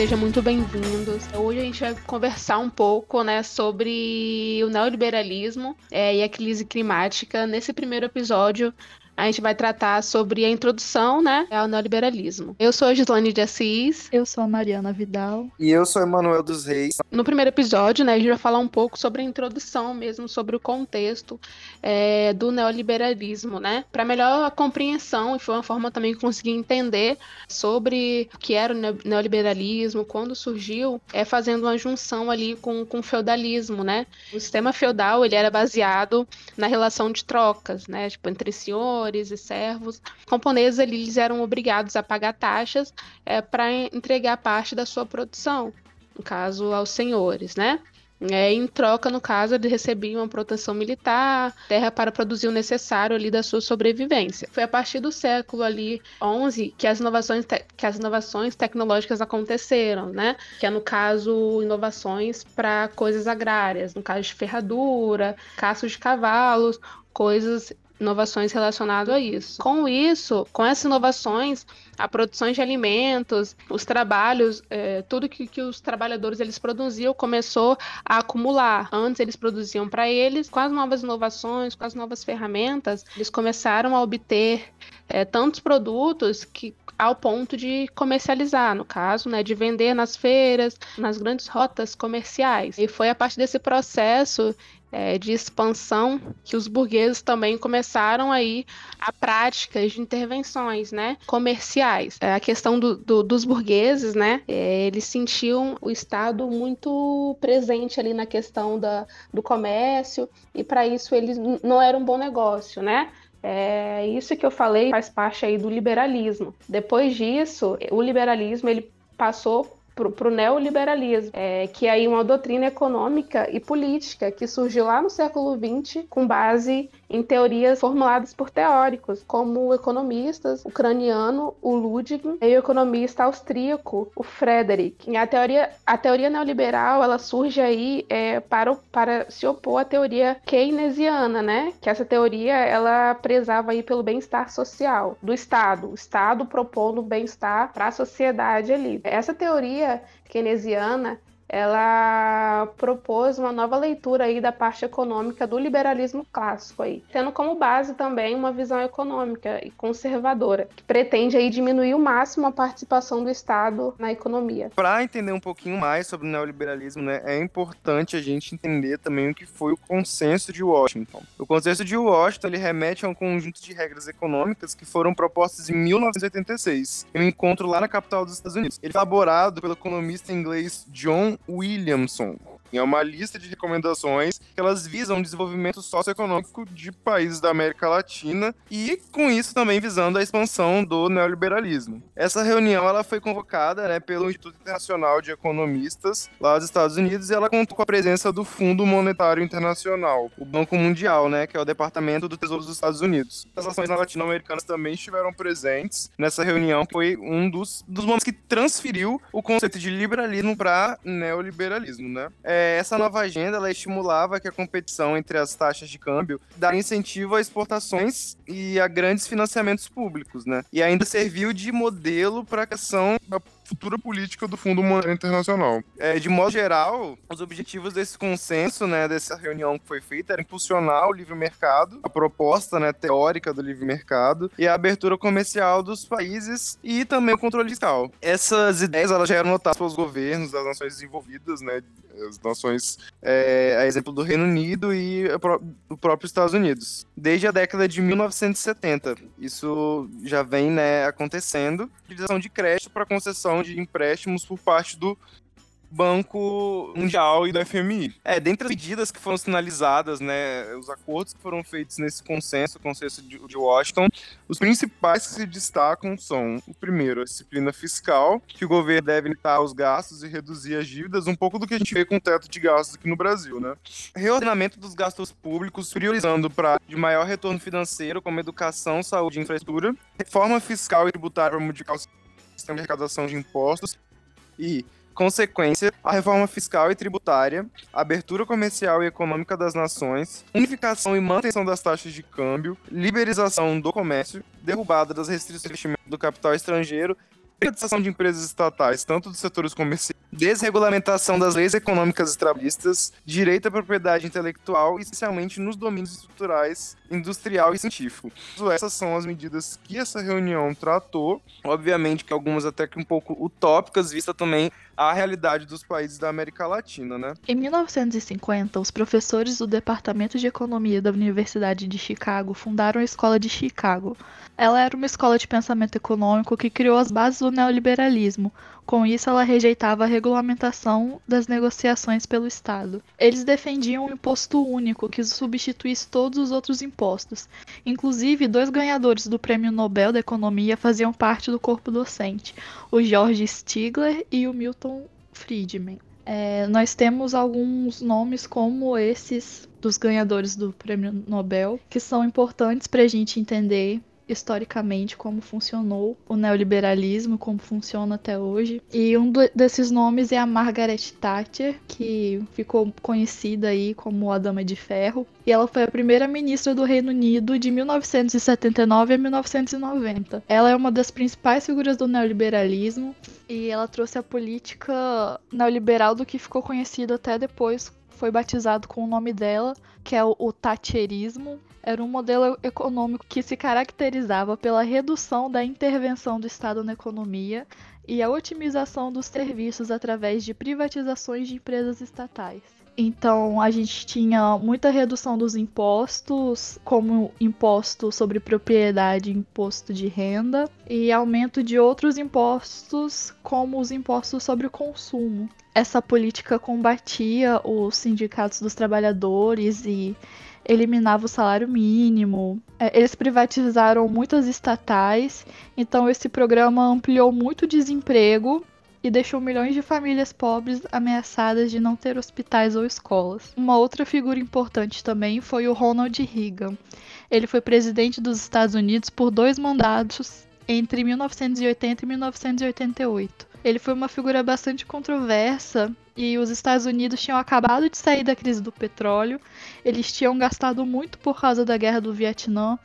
Sejam muito bem-vindos. Hoje a gente vai conversar um pouco, né, sobre o neoliberalismo é, e a crise climática. Nesse primeiro episódio, a gente vai tratar sobre a introdução, né, ao neoliberalismo. Eu sou a Gislane de Assis. Eu sou a Mariana Vidal. E eu sou Emanuel dos Reis. No primeiro episódio, né, a gente vai falar um pouco sobre a introdução mesmo, sobre o contexto é, do neoliberalismo, né, para melhor compreensão e foi uma forma também que consegui entender sobre o que era o neoliberalismo, quando surgiu, é fazendo uma junção ali com, com o feudalismo, né. O sistema feudal, ele era baseado na relação de trocas, né, tipo, entre senhores senhores e servos camponeses eles eram obrigados a pagar taxas é, para entregar parte da sua produção, no caso aos senhores, né? É, em troca, no caso, eles recebiam proteção militar, terra para produzir o necessário ali da sua sobrevivência. Foi a partir do século ali 11 que as inovações que as inovações tecnológicas aconteceram, né? Que é no caso inovações para coisas agrárias, no caso de ferradura, caços de cavalos, coisas inovações relacionadas a isso. Com isso, com essas inovações, a produção de alimentos, os trabalhos, é, tudo que, que os trabalhadores eles produziam começou a acumular. Antes eles produziam para eles, com as novas inovações, com as novas ferramentas, eles começaram a obter é, tantos produtos que ao ponto de comercializar, no caso, né, de vender nas feiras, nas grandes rotas comerciais. E foi a partir desse processo é, de expansão que os burgueses também começaram aí a práticas de intervenções, né, comerciais. É, a questão do, do, dos burgueses, né, é, eles sentiam o Estado muito presente ali na questão da, do comércio e para isso eles não era um bom negócio, né? É isso que eu falei faz parte aí do liberalismo. Depois disso, o liberalismo ele passou para o neoliberalismo, é, que é aí uma doutrina econômica e política que surgiu lá no século XX com base em teorias formuladas por teóricos, como o economista ucraniano, o Ludwig, e o economista austríaco, o Frederick. A teoria, a teoria neoliberal, ela surge aí é, para, para se opor à teoria keynesiana, né? Que essa teoria, ela prezava aí pelo bem-estar social do Estado, o Estado propondo bem-estar para a sociedade ali. Essa teoria keynesiana, ela propôs uma nova leitura aí da parte econômica do liberalismo clássico aí, tendo como base também uma visão econômica e conservadora, que pretende aí diminuir o máximo a participação do Estado na economia. Para entender um pouquinho mais sobre o neoliberalismo, né, é importante a gente entender também o que foi o consenso de Washington. O consenso de Washington ele remete a um conjunto de regras econômicas que foram propostas em 1986, em um encontro lá na capital dos Estados Unidos. Elaborado pelo economista inglês John Williamson. É uma lista de recomendações que elas visam o desenvolvimento socioeconômico de países da América Latina e, com isso, também visando a expansão do neoliberalismo. Essa reunião ela foi convocada né, pelo Instituto Internacional de Economistas lá dos Estados Unidos e ela contou com a presença do Fundo Monetário Internacional, o Banco Mundial, né, que é o Departamento do Tesouro dos Estados Unidos. As nações latino-americanas também estiveram presentes nessa reunião, foi um dos, dos momentos que transferiu o conceito de liberalismo para neoliberalismo, né? É, essa nova agenda ela estimulava que a competição entre as taxas de câmbio daria incentivo a exportações e a grandes financiamentos públicos, né? E ainda serviu de modelo para a questão da futura política do Fundo Monetário Internacional. É, de modo geral, os objetivos desse consenso, né, dessa reunião que foi feita, era impulsionar o livre mercado, a proposta né, teórica do livre mercado e a abertura comercial dos países e também o controle fiscal. Essas ideias elas já eram notadas pelos governos das nações desenvolvidas, né, as nações, é, a exemplo do Reino Unido e o próprio Estados Unidos, desde a década de 1970. Isso já vem né, acontecendo. Utilização de crédito para concessão de empréstimos por parte do Banco Mundial e do FMI. É, dentre as medidas que foram sinalizadas, né, os acordos que foram feitos nesse consenso, o consenso de, de Washington, os principais que se destacam são, o primeiro, a disciplina fiscal, que o governo deve limitar os gastos e reduzir as dívidas, um pouco do que a gente vê com o teto de gastos aqui no Brasil, né? Reordenamento dos gastos públicos, priorizando para de maior retorno financeiro, como educação, saúde e infraestrutura, reforma fiscal e tributária para modificar o sistema de arrecadação de impostos e consequência, a reforma fiscal e tributária, abertura comercial e econômica das nações, unificação e manutenção das taxas de câmbio, liberização do comércio, derrubada das restrições de investimento do capital estrangeiro privatização de empresas estatais, tanto dos setores comerciais, desregulamentação das leis econômicas e trabalhistas, direito à propriedade intelectual, especialmente nos domínios estruturais, industrial e científico. Essas são as medidas que essa reunião tratou, obviamente que algumas até que um pouco utópicas, vista também a realidade dos países da América Latina, né? Em 1950, os professores do Departamento de Economia da Universidade de Chicago fundaram a Escola de Chicago. Ela era uma escola de pensamento econômico que criou as bases do neoliberalismo. Com isso, ela rejeitava a regulamentação das negociações pelo Estado. Eles defendiam um imposto único que substituísse todos os outros impostos. Inclusive, dois ganhadores do Prêmio Nobel da Economia faziam parte do corpo docente, o George Stigler e o Milton Friedman. É, nós temos alguns nomes como esses dos ganhadores do Prêmio Nobel que são importantes para a gente entender historicamente como funcionou o neoliberalismo, como funciona até hoje. E um desses nomes é a Margaret Thatcher, que ficou conhecida aí como a Dama de Ferro. E ela foi a primeira ministra do Reino Unido de 1979 a 1990. Ela é uma das principais figuras do neoliberalismo e ela trouxe a política neoliberal do que ficou conhecido até depois foi batizado com o nome dela, que é o, o Thatcherismo, era um modelo econômico que se caracterizava pela redução da intervenção do Estado na economia e a otimização dos serviços através de privatizações de empresas estatais. Então, a gente tinha muita redução dos impostos, como imposto sobre propriedade, imposto de renda, e aumento de outros impostos, como os impostos sobre o consumo. Essa política combatia os sindicatos dos trabalhadores e eliminava o salário mínimo. É, eles privatizaram muitas estatais, então esse programa ampliou muito o desemprego e deixou milhões de famílias pobres ameaçadas de não ter hospitais ou escolas. Uma outra figura importante também foi o Ronald Reagan. Ele foi presidente dos Estados Unidos por dois mandatos entre 1980 e 1988. Ele foi uma figura bastante controversa e os Estados Unidos tinham acabado de sair da crise do petróleo, eles tinham gastado muito por causa da guerra do Vietnã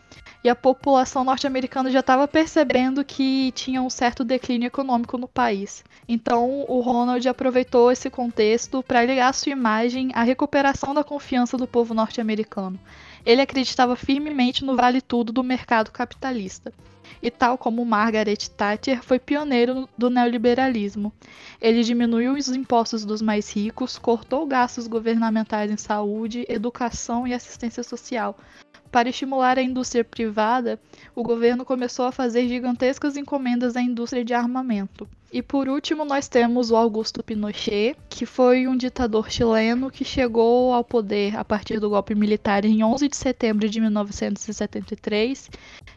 e a população norte-americana já estava percebendo que tinha um certo declínio econômico no país. Então o Ronald aproveitou esse contexto para ligar sua imagem à recuperação da confiança do povo norte-americano. Ele acreditava firmemente no vale tudo do mercado capitalista e, tal como Margaret Thatcher, foi pioneiro do neoliberalismo. Ele diminuiu os impostos dos mais ricos, cortou gastos governamentais em saúde, educação e assistência social, para estimular a indústria privada, o governo começou a fazer gigantescas encomendas à indústria de armamento. E por último, nós temos o Augusto Pinochet, que foi um ditador chileno que chegou ao poder a partir do golpe militar em 11 de setembro de 1973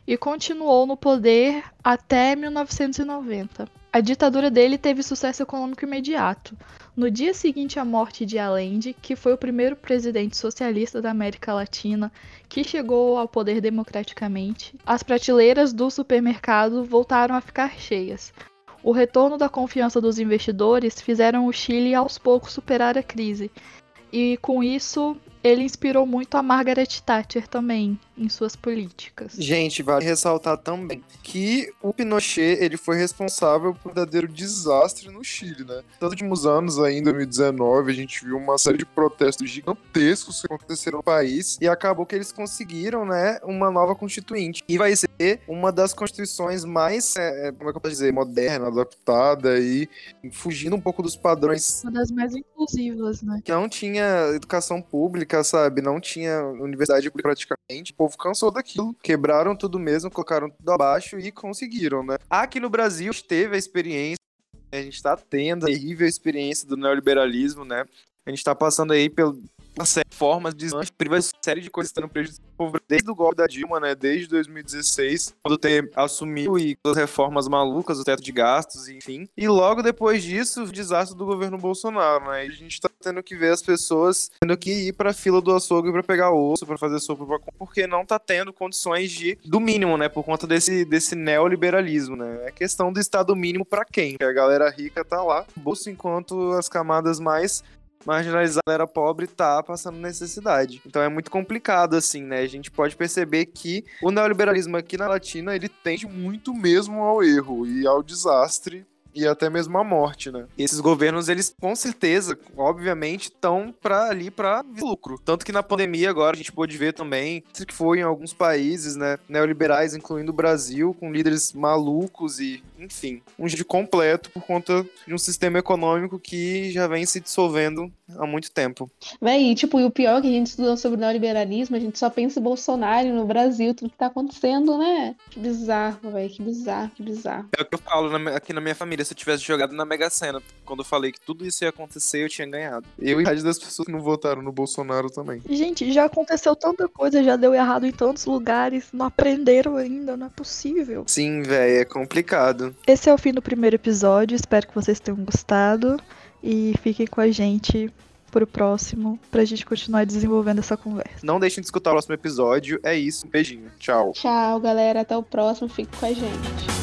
e continuou no poder até 1990. A ditadura dele teve sucesso econômico imediato. No dia seguinte à morte de Allende, que foi o primeiro presidente socialista da América Latina que chegou ao poder democraticamente, as prateleiras do supermercado voltaram a ficar cheias. O retorno da confiança dos investidores fizeram o Chile aos poucos superar a crise, e com isso ele inspirou muito a Margaret Thatcher também em suas políticas. Gente, vale ressaltar também que o Pinochet ele foi responsável por um verdadeiro desastre no Chile, né? Nos últimos anos, ainda em 2019, a gente viu uma série de protestos gigantescos que aconteceram no país e acabou que eles conseguiram, né, uma nova constituinte. E vai ser uma das constituições mais, é, é como é que eu posso dizer, moderna, adaptada e fugindo um pouco dos padrões. Uma das mais inclusivas, né? Que não tinha educação pública, sabe? Não tinha universidade pública praticamente. O povo cansou daquilo, quebraram tudo mesmo, colocaram tudo abaixo e conseguiram, né? Aqui no Brasil teve a experiência, a gente está tendo a terrível experiência do neoliberalismo, né? A gente está passando aí pelo, uma série de formas de uma série de coisas estando prejudicadas desde o golpe da Dilma, né, desde 2016, quando ter assumiu e as reformas malucas, o teto de gastos, enfim. E logo depois disso, o desastre do governo Bolsonaro, né? E a gente tá tendo que ver as pessoas tendo que ir pra fila do açougue para pegar osso, para fazer sopa, porque não tá tendo condições de do mínimo, né, por conta desse desse neoliberalismo, né? É questão do estado mínimo para quem? Porque a galera rica tá lá, bolso enquanto as camadas mais marginalizar a galera pobre tá passando necessidade. Então é muito complicado, assim, né? A gente pode perceber que o neoliberalismo aqui na Latina, ele tende muito mesmo ao erro e ao desastre e até mesmo a morte, né? E esses governos, eles com certeza, obviamente, estão para ali para lucro. Tanto que na pandemia agora a gente pôde ver também que foi em alguns países, né, neoliberais, incluindo o Brasil, com líderes malucos e, enfim, um de completo por conta de um sistema econômico que já vem se dissolvendo há muito tempo. Véi, tipo, e o pior é que a gente estudou sobre o neoliberalismo, a gente só pensa em Bolsonaro no Brasil, tudo que tá acontecendo, né? Que bizarro, velho, que bizarro, que bizarro. É o que eu falo na, aqui na minha família, se eu tivesse jogado na Mega Sena, quando eu falei que tudo isso ia acontecer, eu tinha ganhado. Eu e a das pessoas que não votaram no Bolsonaro também. Gente, já aconteceu tanta coisa, já deu errado em tantos lugares, não aprenderam ainda, não é possível. Sim, velho, é complicado. Esse é o fim do primeiro episódio, espero que vocês tenham gostado e fiquem com a gente pro próximo pra gente continuar desenvolvendo essa conversa. Não deixem de escutar o próximo episódio. É isso, um beijinho. Tchau. Tchau, galera. Até o próximo. Fique com a gente.